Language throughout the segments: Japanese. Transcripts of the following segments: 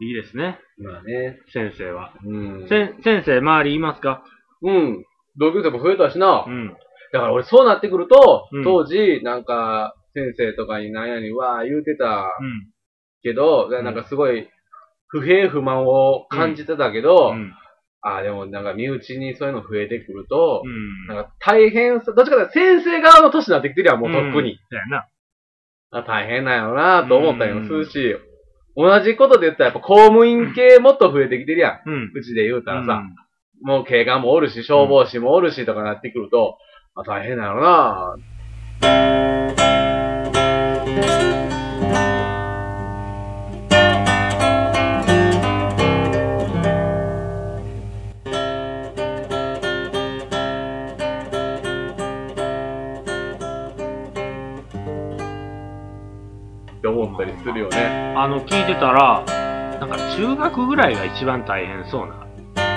いいですね。まあね。先生は。うん。せん、先生、周りいますか？うん。同級生も増えたしな。うん。だから俺そうなってくると、うん当時、なんか、先生とかになんやにわー言うてたうん。けど、んなんかすごい、不平不満を感じてたけど、うん。ああ、でもなんか身内にそういうの増えてくると、うん。なんか大変さ、どっちかというと先生側の年になってきてるやん、もうとっくに。そうやな。あ大変なんやろなと思ったりもすうんるし、同じことで言ったらやっぱ公務員系もっと増えてきてるやん。うん。うちで言うたらさ、もう警官もおるし、消防士もおるしとかなってくると、あ大変なんやろなっの、聞いてたら、なんか中学ぐらいが一番大変そうな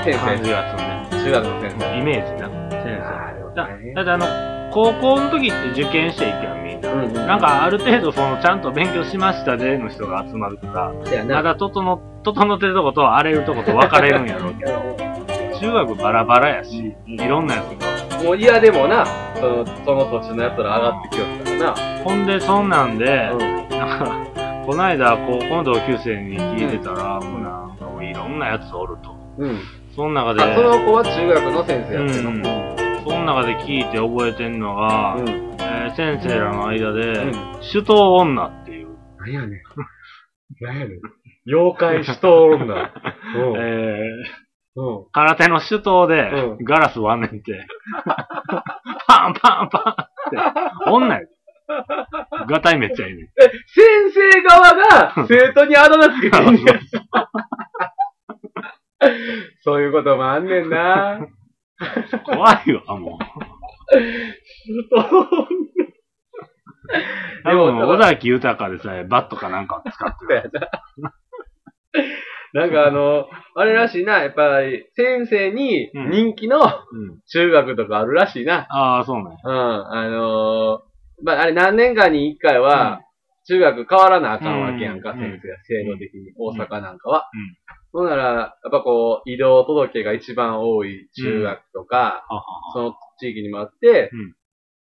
先感じ生、がするね。中学の先生。イメージな、先生。だだってあの、高校の時って受験していくやん、みんな。うんうんなんかある程度そのちゃんと勉強しましたでの人が集まるから、まだ整整ってるとこと荒れるとこと分かれるんやろうけ ど、中学バラバラやし、いろんなやつが。もう嫌でもな、その、その土地のやつら上がってきよったからな。ほんで、そんなんで、うん。なんか、この間高校の同級生に聞いてたら、もうなんかもういろんなやつおると。うん。その中で、あ、その子は中学の先生やってるの。うんその中で聞いて覚えてんのが、うん。えー先生らの間で、うん首都女っていう、何やねん。何やねん。妖怪死闘女。うん。えーうん。空手の手刀でうガラス割んねんて。パンパンパンって。女や。ガタイめっちゃいいね ん。先生側が生徒にあだ名つけてんねや。そういうこともあんねんな。怖いわ、もう。多でも分、尾崎豊でさえバットかなんかを使ってる。なんかあの、あれらしいな、やっぱり先生に人気のうん。中学とかあるらしいな。ああ、そうね。うん、あのーまあ、あれ何年間に一回は、中学変わらなあかんわけやんか、うん先生が、制度的に、大阪なんかは。うんほんなら、やっぱこう、移動届が一番多い中学とか、その地域にもあって、うん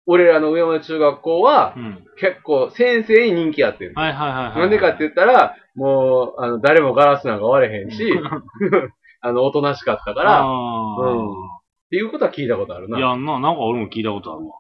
俺らの上山中学校は、うん。結構先生に人気あってる。はいはいはいはい。なんでかって言ったら、もう、あの、誰もガラスなんか割れへんし、あの、おとなしかったから、うんていうことは聞いたことあるあ。な。いや、な、なんか俺も聞いたことあるわ。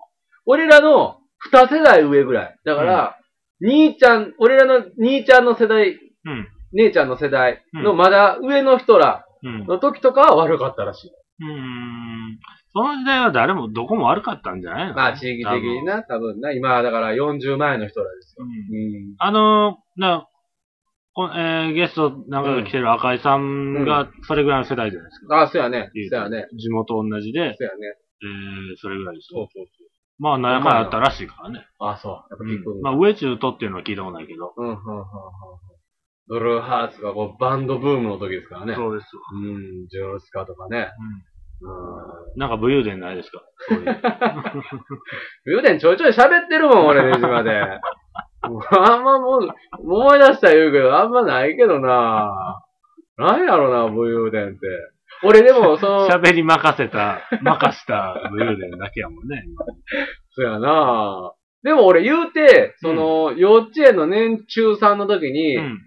俺らの二世代上ぐらい。だから、兄ちゃん、俺らの兄ちゃんの世代、うん。姉ちゃんの世代のうんまだ上の人らうん。の時とかは悪かったらしい。うーん。その時代は誰もどこも悪かったんじゃないの？まあ、地域的にな、多分な、今、だから40前の人らですよ。うんうん。あのー、な、こえー、ゲストなんか来てる赤井さんがそれぐらいの世代じゃないですか。あ、そうやね。そうやね。地元同じで、そうやね。えー、それぐらいですよ。そうそうまあ、なんやかんやあったらしいからね。あ、そう。やっぱ聞くんだ。まあ、上中とっていうのは聞いたことないけど。うん、うん、うん、うん。ブルーハーツがこうバンドブームの時ですからね。そうですわ。うん、ジョースカとかね。うん。なんか武勇伝ないですか？そういう。武勇伝ちょいちょい喋ってるもん、俺、ねじまで。もうあんまもう、思い出したら言うけど、あんまないけどななんやろな、武勇伝って。俺でも、その、喋り任せた、任した武勇伝だけやもんね。今そうやなでも俺言うて、その、幼稚園の年中3の時に、うん。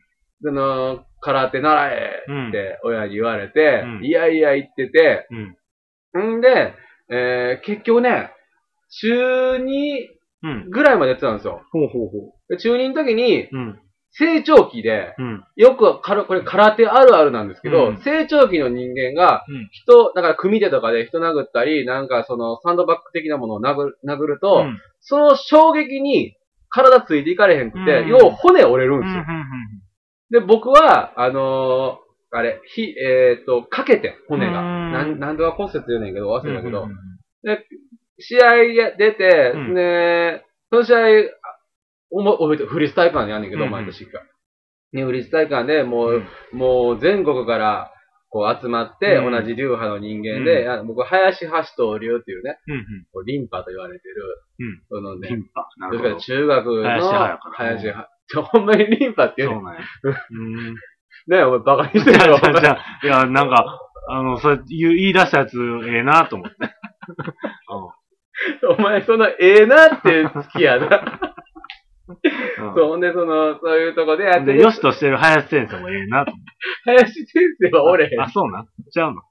その、空手習えうんって親に言われて、うんいやいや言ってて、うん。んで、えー、結局ね、中2うん。ぐらいまでやってたんですよ。ほうほうほで中2の時に、う。うん。成長期で、うん。よくから、これ空手あるあるなんですけど、うん。成長期の人間がうん、人、だから組手とかで人殴ったり、なんかそのサンドバッグ的なものを殴る殴ると、うん。その衝撃に体ついていかれへんくて、うん。要は骨折れるんですよ。で、僕は、あのーあれ、ひ、えっ、と、かけて、骨が。うん。なん、なんとか骨折言うねんけど、忘れたけど、うん試合や出て、うん。ね、その試合、おも、覚えてるフリースタイル館でやんねんけど、うんうん毎年一回。ね、フリースタイル館でもう、うんもう全国から、こう集まって、うん同じ流派の人間で、うんあ僕、林橋東流っていうね、うんこうリンパと言われてる、うんそのね、キンパ。などっちかというとるほど。中学の、林派やから林派。ちょほんまにリンパっていうねそうなんや。うん。ねえ、お前バカにし じゃあ、てるよ。じゃあ、じゃあいや、なんか、あの、それ言う言い出したやつ、ええなと思って。お前その、ええなって好きやな。うんそう、ほんでその、そういうとこでやってで、るよしとしてる林先生もええなと思って。林先生はおれへん。あ、そうなん？ちゃうの？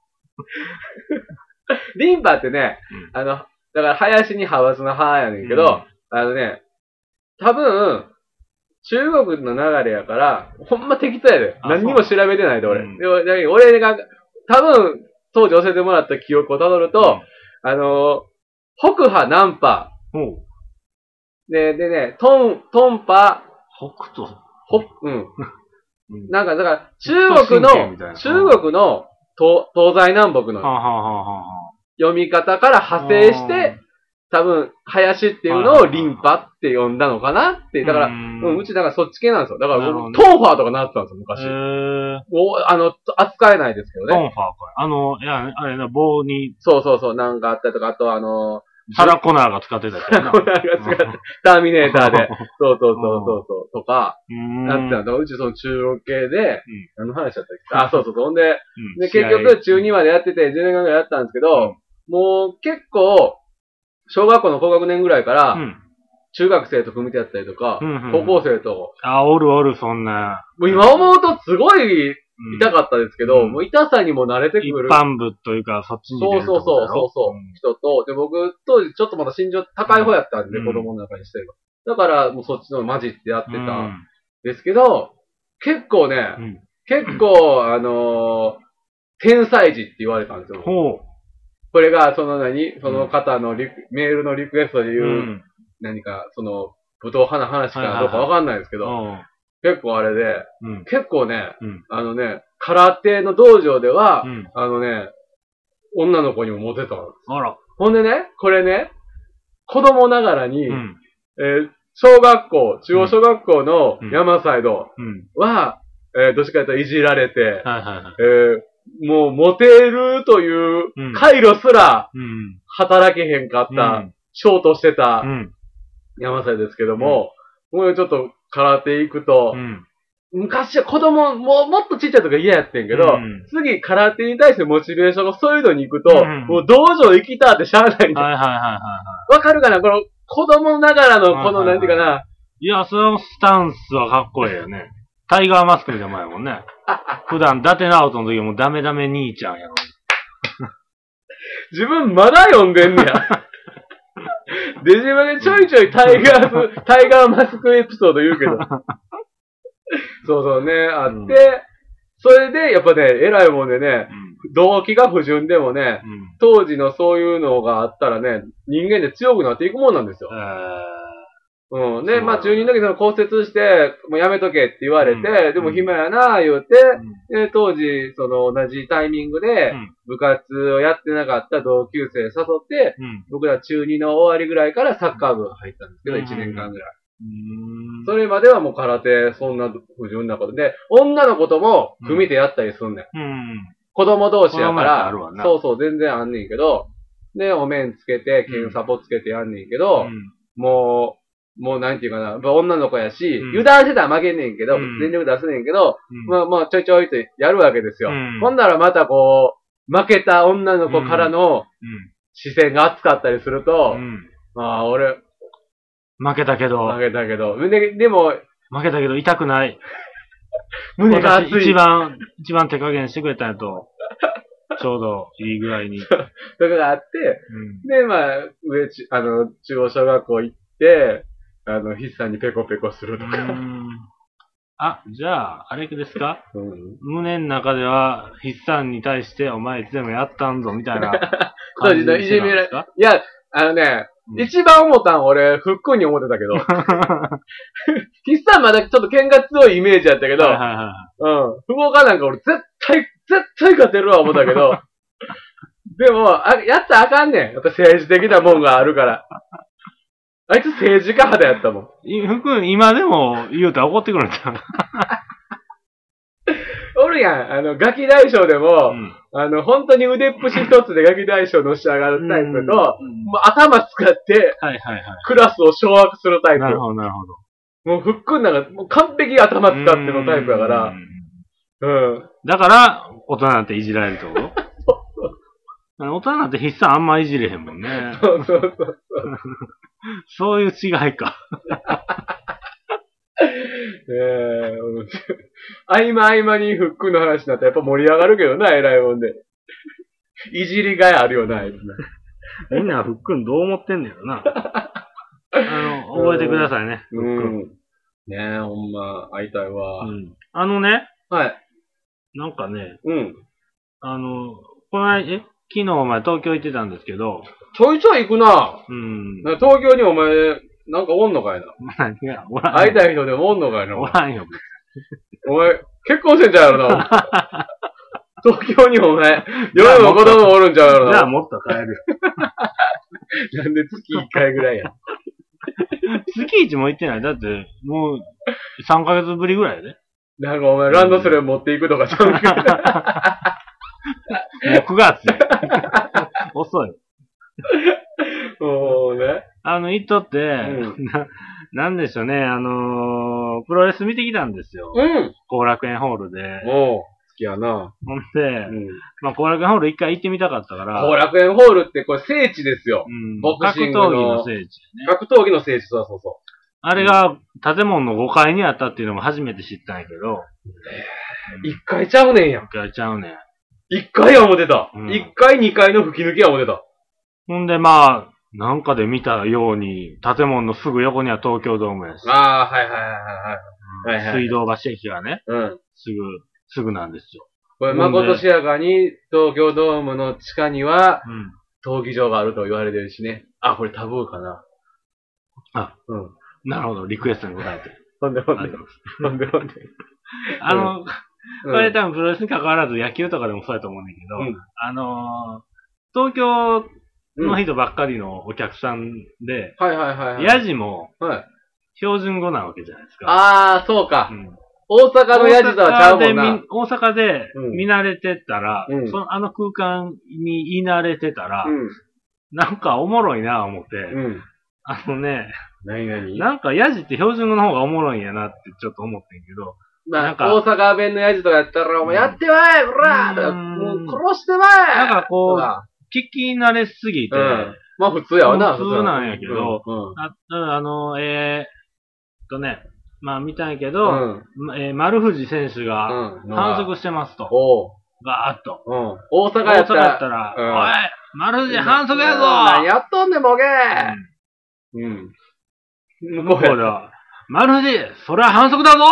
リンパってね、あの、だから林に派閥の派やねんけど、うんあのね、多分、中国の流れやから、ほんま適当やで。あ何にも調べてないで、俺。うん？でもだけど俺が、多分、当時教えてもらった記憶をたどると、あの北派、南派、うん、ほう。で、でね、トン、トンパ、北斗。ほ、うん。うんなんか、だから、中国の中国の東東西南北の読み方から派生して、多分、林っていうのをリンパって呼んだのかなって、だから、ううんんうちだからそっち系なんですよ。だからトンファーとかなってたんですよ、へ昔。ーおあの、扱えないですけどね。トンファーかい。あの、いや、あれな、棒に、そうそうそう、なんかあったりとか、あとあの、サラコナーが使ってたやつやな。コナーが使ってターミネーターで。そうそうそうそうそう、とか、うん。なってたんだ。うちその中国系で、何の話だったっけ？あ、そうそうそう。ほんで、うんで、結局中2までやってて、10年間ぐらいやったんですけど、もう結構、小学校の高学年ぐらいから、うん。中学生と組み手やったりとか、高校生と、あ、おるおる、そんな。もう今思うとすごいうん痛かったですけど、うん。もう痛さにも慣れてく一る。般部というか、そっちにそうそうそう、そう。そう、人と、で、僕、当時ちょっとまだ身長高い方やったんで、うん。子供の中にしてるだから、もうそっちの混じってやってたうん。んですけど、結構ね、うん。結構、あのー天才児って言われたんですよ。ほこれが、その何その方のリク、メールのリクエストでう。言う、うん。何か、その、武闘派の話かどうかわかんないですけど、うん結構あれで、うん。結構ね、うんあのね、空手の道場では、うん。あのね、女の子にもモテたんです。あら。ほんでね、これね、子供ながらに、うん。えー小学校、中央小学校のうん山サイドうん。は、えーどっちかというといじられて、はいはいはい。えーもうモテるといううん回路すらうん。働けへんかった、ショートしてたうん。山サイドですけども、もうちょっと空手行くと、うん。昔は子供、もうもっとちっちゃい時は嫌やってんけど、うん次空手に対してモチベーションがそういうのに行くと、うんもう道場行きたってしゃあないんだ。はいはいはいはわかるかな？この子供ながらのこの、なんていうかな、い。いや、そのスタンスはかっこいいよね。タイガーマスクみたいなもんやもんね。普段、伊達直人の時はもうダメダメ兄ちゃんやろ。自分まだ読んでんねや。で、自分でちょいちょいタイガース、タイガーマスクエピソード言うけど。そうそうね、あって、うんそれで、やっぱね、偉いもんでね、動機が不純でもね。当時のそういうのがあったらね、人間で強くなっていくもんなんですよえ。ーうん。で、まあ中二の時その骨折して、もうやめとけって言われて、うんでも暇やな、言うて、うんで、当時、その同じタイミングでうん、部活をやってなかった同級生誘って、うん。僕ら中2の終わりぐらいからサッカー部入ったんですけど、うん1年間ぐらい。うん。それまではもう空手、そんな不純なことで、女の子とも組でやったりすんねん。うん。子供同士やからあらるわ、なそうそう、全然あんねんけど、で、お面つけて、剣サポつけてやんねんけど、もう、もうなんていうかな、やっぱ女の子やし、うん油断してたら負けんねんけど、うん全力出すねんけど、うん。まあまあちょいちょいとやるわけですよ。うんほんならまたこう、負けた女の子からの視線が熱かったりすると、うん。うん。まあ俺、負けたけど、負けたけど、ででも、負けたけど痛くない。胸が熱い。私一番、一番手加減してくれたんやと、ちょうどいいぐらいに。とかがあって、うん。で、まあ、上ち、あの、中央小学校行って、あの、筆さんにペコペコするとか。うんあ、じゃあ、あれですか？うん胸の中では、筆算に対して、お前いつでもやったんぞ、みたいな そう感じでいじめられいや、あのね、うん一番思ったん俺、ふっくんに思ってたけど、筆さんまだちょっと剣が強いイメージやったけど、はいはいはい。うん。不合かなんか俺絶対、絶対勝てるわ思ったけど、でも、あやったらあかんねん。やっぱ政治的なもんがあるから。あいつ政治家派だやったもん。い福今でも言うたら怒ってくるんちゃう？おるやん。あの、ガキ大将でも、うんあの、本当に腕っぷし一つでガキ大将のし上がるタイプと、うんもう頭使ってはいはいはい。クラスを掌握するタイプ。なるほど、なるほど。もうふっくんなんか、もう完璧に頭使ってのタイプやからう、んうん。だから、大人なんていじられるってこと？大人なんて筆算あんまいじれへんもんね。そうそうそう。そう いう違いか。ええ合間合間にフックの話になったらやっぱ盛り上がるけどな、偉いもんで。いじりがいあるよな、あいつな。みんなふっくんどう思ってんねやろな。あの、覚えてくださいね。ふっくん。うん。ねえ、ほんま、会いたいわ。うんあのね、はい。なんかね、うん。あの、この間、え昨日お前東京行ってたんですけど、ちょいちょい行くな。うん。な東京にお前、なんかおんのかいな。何がおらんよ。会いたい人でもおんのかいな。おらんよ。お前、結婚してんちゃうやろな。東京にお前、夜も子供おるんちゃうやろな。じゃあもっと帰るよ。なんで月1回ぐらいや。月一も行ってない。だって、もう、3ヶ月ぶりぐらいやで。なんかお前、ランドセル持っていくとかちゃうけど。もう9月や。遅い。もうね。あの、行っとって、う な、なんでしょうね、あのープロレス見てきたんですよ。うん。後楽園ホールで。もう、好きやな。ほんで、うん。まあ、後楽園ホール一回行ってみたかったから、後楽園ホールってこれ聖地ですよ。うん、ボク格闘シングの技の聖地ね。格闘技の聖地、そうそうそあれが建物の5階にあったっていうのも初めて知ったんやけど、う。一回ちゃうねんやん。一回ちゃうねん。一回は思ってたう。ん一回、二回の吹き抜けは思ってた。ほんで、まあ、なんかで見たように、建物のすぐ横には東京ドームやし、ああ、はいはいはいはいはい。はいはい水道橋駅がね、うん。すぐ、すぐなんですよ。これ、まことしやかに、東京ドームの地下には、うん。闘技場があると言われてるしね。あ、これタブーかな。あ、うん。なるほど、リクエストに答えて。ほんでほんで。ほんでほんで。あの、うんこれ多分プロレスに関わらず野球とかでもそうやと思うんだけど、うんあのー東京の人ばっかりのお客さんで、はいはいはいはい。ヤジもはい。標準語なわけじゃないですか。ああ、そうかう。ん大阪のヤジとはちゃうもんな見。大阪でうん見慣れてたら、うんそのあの空間に言い慣れてたら、うん。なんかおもろいな思って、うん。あのね、なになんかヤジって標準語の方がおもろいんやなってちょっと思ってんけど、まあ、なんか大阪弁のヤジとかやったら、お前やってまえほら殺してまえなんかこう聞き慣れすぎて、うん。まあ普通やわな、普通なんやけどうん。ああの、えー、っとね、まあ見たんやけうど、ん。まえー丸藤選手がうん。反則してますと。おう。ガーッと。うん。大阪やったら。やったら、うんおい丸藤反則やぞ何やっとんねん、ボケうんうん。向こうでは、丸藤、それは反則だぞで、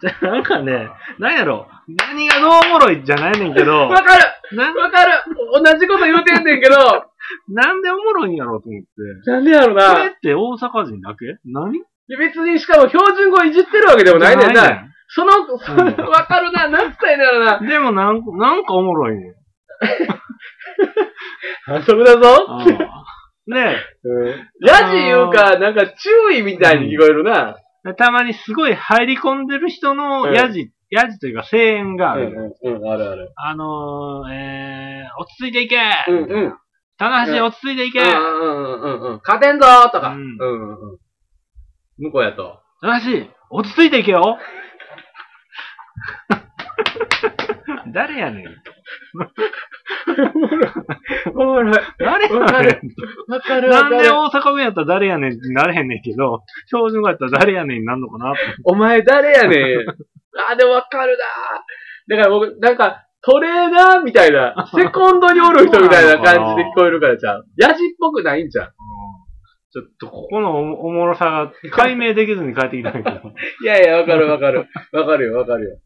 じゃなんかね、なんやろ、何がどうおもろいじゃないねんけど、わかるなわかる同じこと言うてんねんけど、なんでおもろいんやろうと思って。なんでやろこれな。って大阪人だけ？何？別にしかも標準語いじってるわけでもないねんじゃな。その、そのうん わかるな。なんつったろうな。でもなんか、なんかおもろいねん。反則だぞ。ねヤジ言うか、なんか注意みたいに聞こえるな。え、たまにすごい入り込んでる人のヤジ、ヤジというか声援があうんる。うんうん、あるある。あのー、えー、落ち着いていけうんうん。棚橋落ち着いていけうんうんうんうん。勝てんぞーとか。ううんんうんうん。向こうやと。棚橋落ち着いていけよ 誰やねん。おもろい。誰やねん。わかるわなんで。大阪弁やったら誰やねんってなれへんねんけど、標準語やったら誰やねんになんのかな。お前誰やねん。あ、でもわかるなだから僕、なんか、トレーナーみたいな、セコンドにおる人みたいな感じで聞こえるからちゃう。ヤジっぽくないんじゃん。ちょっとここのおおもろさが解明できずに帰ってきたんやけど。いやいや、わかるわかる。わかるよ、わかるよ。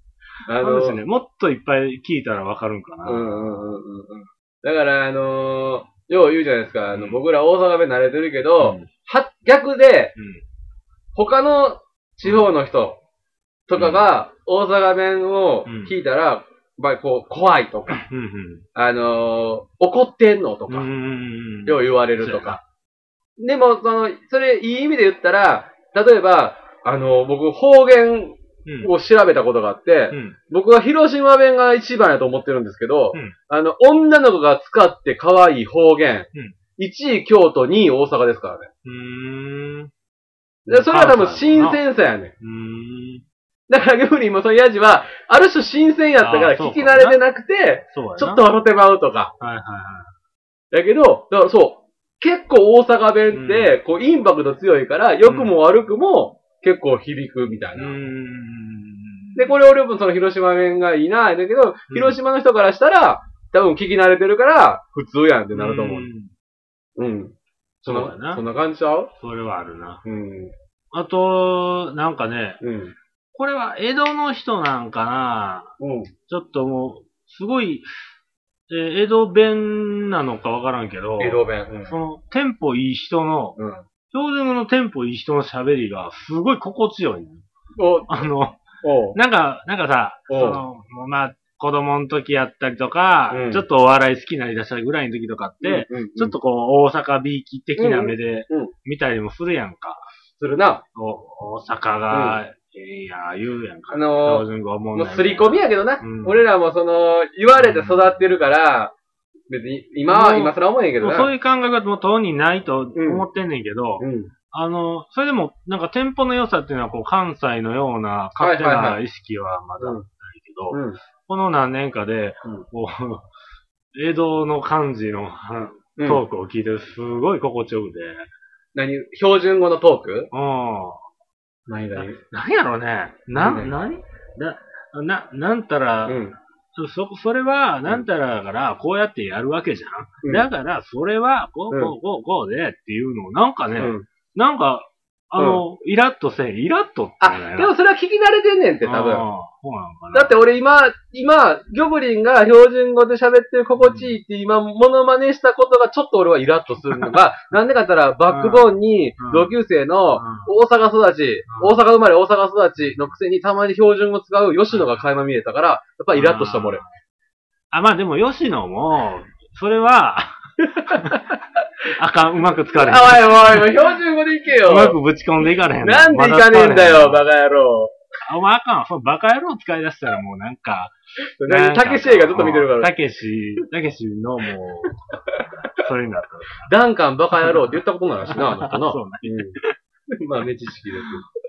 あそうですね。もっといっぱい聞いたらわかるんかな。うんうんうんうんうん。だから、あのー、よう言うじゃないですか。あの、僕ら大阪弁慣れてるけど、うんは、逆で、うん他の地方の人とかが大阪弁を聞いたら、まあ、こう、怖いとか、うんあのー、怒ってんのとうん。か、うん。よう言われるとか。でも、その、それ、いい意味で言ったら、例えば、あのー、僕、方言うん。を調べたことがあって、うん。僕は広島弁が一番やと思ってるんですけど、うんあの、女の子が使って可愛い方言、うん1位京都、2位大阪ですからね。うーん。でそれは多分新鮮さやね。うーん。だから逆にもうそのヤジは、ある種新鮮やったから聞き慣れてなくて。ちょっと笑ってまうとか。はいはいはい。だけど、だからそう、結構大阪弁って、こうインパクト強いから、良くも悪くも結構響くみたいうな。で、これ俺もその広島弁がいいな、だけど、広島の人からしたら、多分聞き慣れてるから、普通やんってなると思う。んうん。そそうだなそんな感じちゃう？それはあるな。うん。あと、なんかね、うん。これは江戸の人なんかなうん。ちょっともう、すごい、えー江戸弁なのかわからんけど、江戸弁。うんその、テンポいい人の、うん。標準語のテンポいい人の喋りが、すごい心地よい、ね。お、あの、なんか、なんかさ、その、もうまあ、子供の時やったりとか、うんちょっとお笑い好きになりだしたぐらいの時とかって、うんうんちょっとこう、大阪ビーキ的な目でうんうん見たりもするやんか。するな。お大阪が、ええや、言うやんか。あのー標準語思もうすり込みやけどな。うん俺らもその、言われて育ってるから、別に、今は、今更思えへんけどな。そういう感覚はもう当にないと思ってんねんけど、うん。あの、それでも、なんかテンポの良さっていうのは、こう、関西のような勝手な意識はまだないけど、うん。この何年かで、うんこう、江戸の感じのトークを聞いてるすごい心地よくて、何？標準語のトーク？うん。何何なんやろね。な、何？な、な、なんたら、うん。そ、そそれは、なんたらだから、こうやってやるわけじゃん。うんだから、それは、こう、うんこう、こう、こうでっていうのを、なんかね、うん。なんか、あの、イラッとせん、イラッとってあ、でもそれは聞き慣れてんねんって、多分。そうなのかな。だって俺今、今、ギョブリンが標準語で喋ってる心地いいって今、モノマネしたことがちょっと俺はイラッとするの。が、なんでかったら、バックボーンにうん。同級生のうん。大阪育ち、大阪生まれ大阪育ちのくせにたまに標準語使う吉野が垣間見えたから、やっぱりイラッとしたもん俺。あ、まあでも、吉野も、それは、あかん、うまく使われへん。あ、おいおい、標準語でいけよう。まくぶち込んでいかれへん。なんでいかねえんだよ、バカ野郎。あ、お前あかん。そのバカ野郎使い出したらもうなんか、何たけし映画ずっと見てるから。たけし、たけしのもう、それになった。ダンカンバカ野郎って言ったことないしな、あの。そうねうん。まあ、ね、知識です。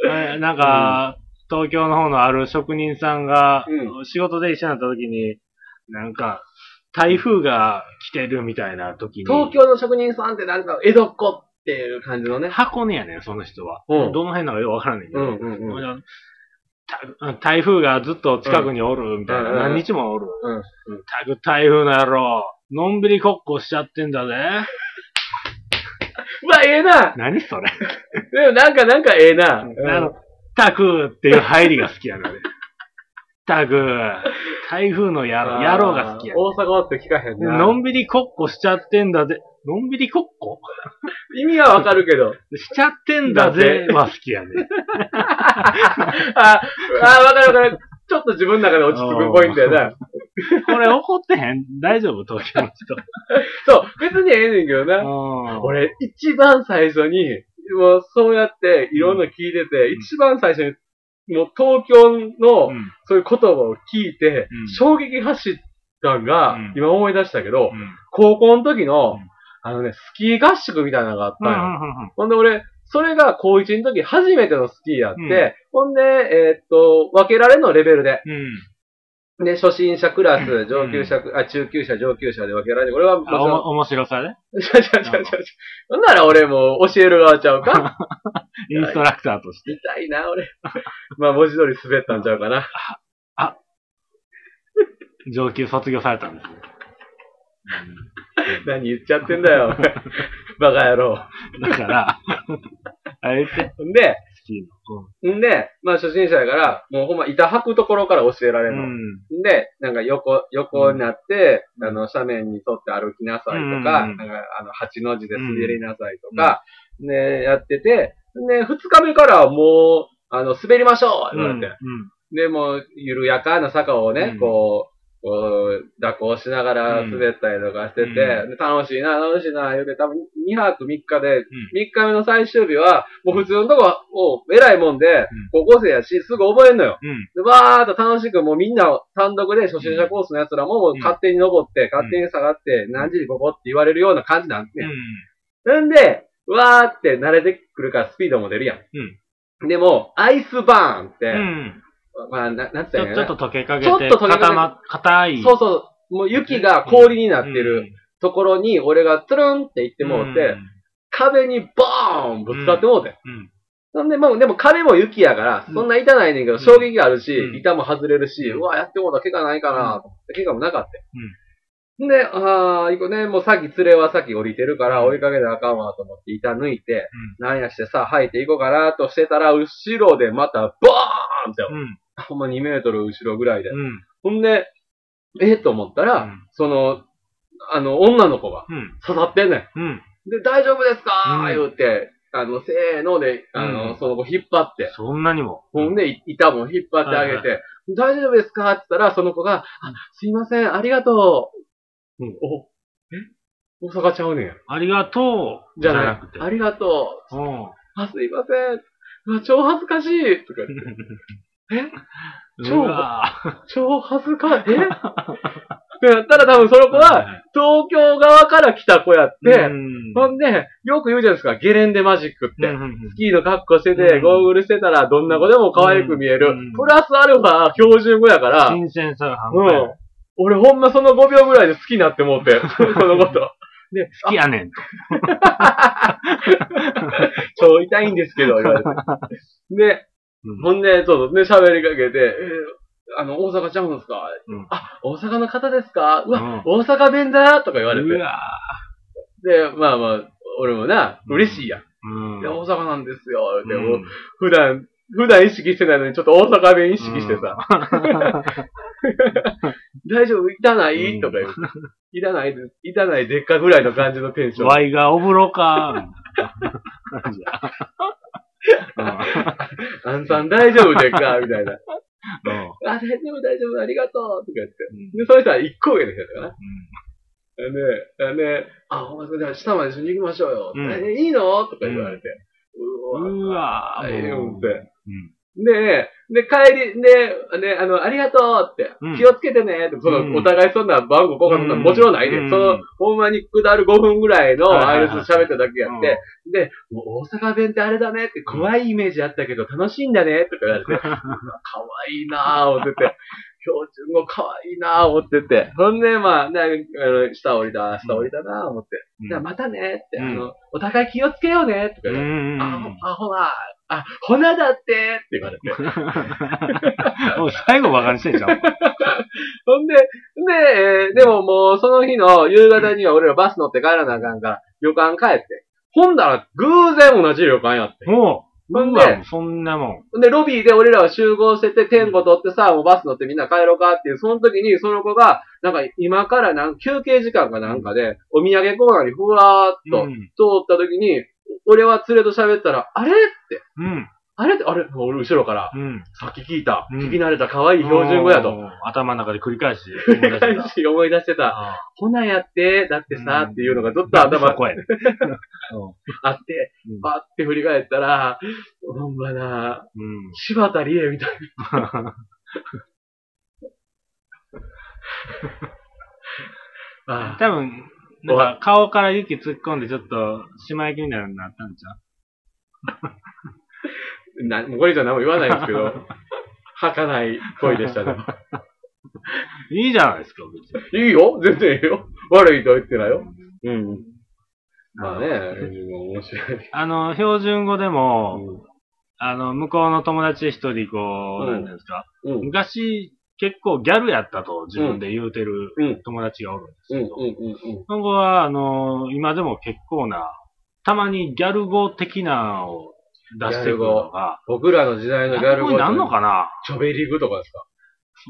えなんか、東京の方のある職人さんが、う仕事で一緒になった時に、なんか、台風が来てるみたいな時に、東京の職人さんってなんか、江戸っ子っていう感じのね。箱根やねん、その人は。うんどの辺なのかよくわからんねんけど、うんうんうん。た台風がずっと近くにおるみたいな、うんうん何日もおる。うんたく台風の野郎、のんびりこっこしちゃってんだぜ。うわ、ええな何それ。でもなんか、なんかええな。あの、たくっていう入りが好きやねん俺。たく、台風の野郎野郎が好きや大阪って聞かへんな。のんびりこっこしちゃってんだぜ。のんびりこっこ？意味はわかるけど。しちゃってんだぜは好きやね。あ、あ、わかるわかる。ちょっと自分の中で落ち着くポイントやな。これ怒ってへん？大丈夫？東京の人。そう、別にええねんけどな。うん俺、一番最初に、もうそうやっていろんな聞いてて、うん一番最初に、もう東京のうん。そういう言葉を聞いて、うん。衝撃走ったんが、うん。今思い出したけど、うん。高校の時の、うん。あのね、スキー合宿みたいなのがあったんよ。ほんで俺、それが高1の時初めてのスキーやって、うん。ほんで、えーっと、分けられのレベルで、うん。で、初心者クラス、うん上級者、あ、中級者、上級者で分けられて、俺はもちろん、あおも面白さでちゃちゃちゃちゃちゃ。ほんなら俺も教える側ちゃうか？インストラクターとして。痛いな、俺。まあ、文字通り滑ったんちゃうかな。上級卒業されたんですね。何言っちゃってんだよ、バカ野郎。だから、あれって、んで、スキーの。んで、まあ初心者やから、もうほんま板履くところから教えられるの。うん。んで、なんか横、横になって、あの、斜面に沿って歩きなさいとか、うんなんか、あの、八の字で滑りなさいとか、ね、やってて、で、二日目からはもう、あの、滑りましょう言われて。で、もう、緩やかな坂をね、うんこう、こう、蛇行しながら滑ったりとかしてて、うんで楽しいな、楽しいな、言うて、多分2泊3日で、3日目の最終日は、もう普通のとこ、もう偉いもんで、高校生やし、すぐ覚えんのよ。うん。で、わーっと楽しく、もうみんな単独で初心者コースの奴らももう勝手に登って、勝手に下がって、何時にここって言われるような感じなんですね。なんで、わーって慣れてくるからスピードも出るやん。でも、アイスバーンって、うん。まあ、な、なんつっちょちょっと溶けかけて、ちょっと溶けかけて。固ま、硬い。そうそう、もう雪が氷になってるところに、俺がトゥルンって行ってもうて、壁にボーンぶつかってもうて。うん。なんで、もう、でも壁も雪やから、そんな痛ないねんけど、ん。衝撃があるし、うん。板も外れるし、うわ、やってもうた怪我ないかなと思って、怪我もなかった。ん。で、あー、行くね、もうさっき連れはさっき降りてるから、うん。追いかけなあかんわと思って板抜いて、なんやしてさ、吐いていこうかなとしてたら、後ろでまた、ボーンって、うん。ほんま2メートル後ろぐらいで。うん。ほんで、えーと思ったら、うんその、あの、女の子がうん。刺さってんねん。うん。で、大丈夫ですか、うん言うて、あの、せーので、あの、うんその子引っ張って、そんなにも。ほんで、い板も引っ張ってあげて、大丈夫ですか？って言ったら、その子が、あ、すいません、ありがとう。うん、お、え？大阪ちゃうねんや。ありがとう。じゃないくて。ありがとう。うん。あ、すいません。うわ、超恥ずかしい。とか言って。え？超超恥ずかしい。え？ってなったら多分その子は、い、東京側から来た子やって、うんほんで、よく言うじゃないですか、ゲレンデマジックって。スキーの格好してて、うんゴーグルしてたら、どんな子でも可愛く見える。うんプラスアルファ標準語やから、新鮮さが半。俺ほんまその5秒ぐらいで好きになってもうて、そのこと。で、好きやねんと。超痛いんですけど、言われて。で、うんほんで、そうそう、で、喋りかけて、えーあの、大阪ちゃうんですか、うんあ、大阪の方ですか？うわ、うん大阪弁だとか言われて。うわで、まあまあ、俺もな、嬉しいやん。うん。で、大阪なんですよ。でも、うん普段、普段意識してないのに、ちょっと大阪弁意識してさ、大丈夫？痛ない、うんとか言う。痛ないです。痛ないでっかぐらいの感じのテンション。ワイがお風呂か。感じやあんさん大丈夫でっか？みたいな。うんうんあ、大丈夫、大丈夫、ありがとうとか言って。うんで、その人は一個上の人だかな。で、で、あ、お前、じゃあ下まで一緒に行きましょうよ。うんえいいの？とか言われて。うわええもうって。で、で、帰り、で、で、あの、ありがとうって、うん。気をつけてねって、その、うん。お互いそんな番号交換そんなうん。もちろんないで、うん。その、ほんまに下る5分ぐらいのはいはいはい。アイルス喋っただけやって、で、もう大阪弁ってあれだねって、怖いイメージあったけど楽しいんだねとか言われて、うわ可愛いなぁ、思ってて、標準語可愛いなぁ、思ってて、ほんで、まあ、ね、あの、下降りた、下降りたなぁ、思って、うん。じゃあまたねって、うんあの、お互い気をつけようねとかう言われて、ん。あ、あ、ほな、あ、ほなだってって言われて。もう最後バカにしてんじゃん。ほんで、で、えーでももうその日の夕方には俺らバス乗って帰らなあかんから、旅館帰って。ほんだら、偶然同じ旅館やって。もう、ほんでそんなもん。で、ロビーで俺らは集合してて、店舗取ってさ、もうバス乗ってみんな帰ろうかっていう、その時にその子が、なんか今からなん休憩時間かなんかで、お土産コーナーにふわーっとうん。通った時に、俺は連れと喋ったら、あれって、うん。あれって、あれ俺後ろから、うん。さっき聞いた、うん聞き慣れた可愛い標準語やと。うん。頭の中で繰り返し。繰り返し思い出してた。あほなやって、だってさ、うんっていうのがずっと頭そこやね。あって、うんパって振り返ったら、ほんまな、うん。柴田理恵みたいな。あ多分、なんか顔から雪突っ込んでちょっと島焼きみたいになったんちゃ な、もうこれ以上何も言わないですけど、儚い恋でしたね。ういいじゃないですか、別に。いいよ全然いいよ悪いとは言ってないよ。うん。まあね、面白い。あの、標準語でも、うあの、向こうの友達一人、こう、うんなんですか、ん。うん。昔、結構ギャルやったと自分で言うてるうん友達がおるんですうん。けど、うん。うん。その後は、あの、今でも結構な、たまにギャル語的なのを出してくるのが、僕らの時代のギャル語になんのかな？チョベリグとかですか？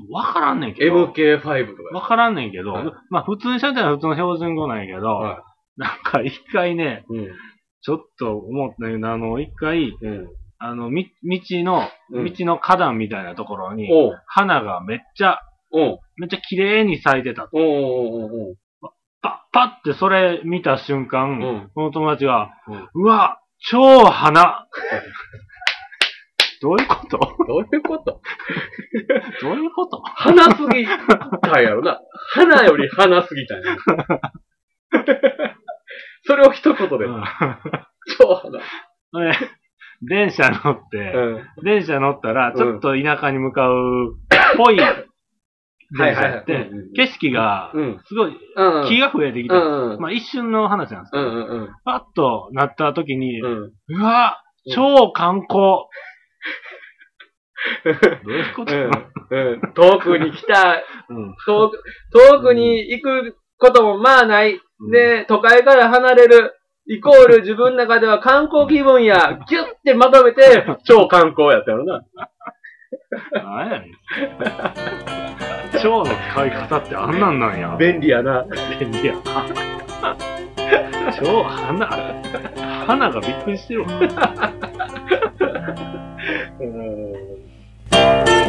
わからんねんけど。?MK5 とか。わからんねんけど、はいまあ普通に喋ったら普通の標準語なんやけど、はなんか一回ね、い。うん。ちょっと思ったけど、あの、一回、うん。あの、み、道の、うん道の花壇みたいなところに、おう。花がめっちゃ、おう。めっちゃ綺麗に咲いてたと。おうおうおうおうパッ、パッってそれ見た瞬間、うんこの友達が、うんうわ、超花 どういうこと？どういうこと？どういうこと？花すぎたんやろな。花より花すぎたんや。それを一言で、うん超花。で電車乗って、うん。電車乗ったら、ちょっと田舎に向かう、ぽい電車やっはいはいて景色が、うん。すごい、うん。木が増えてきた。まあ一瞬の話なんですけど。パッとなった時に、うわ、超観光。どういうこと？遠くに来た、遠くに行くこともまあない。で、都会から離れる。イコール自分の中では観光気分や、ギュッてまとめて、超観光やったよな。何やねん。蝶の使い方ってあんなんなんや。便利やな。便利やな。蝶、花、花がびっくりしてるわ。う ん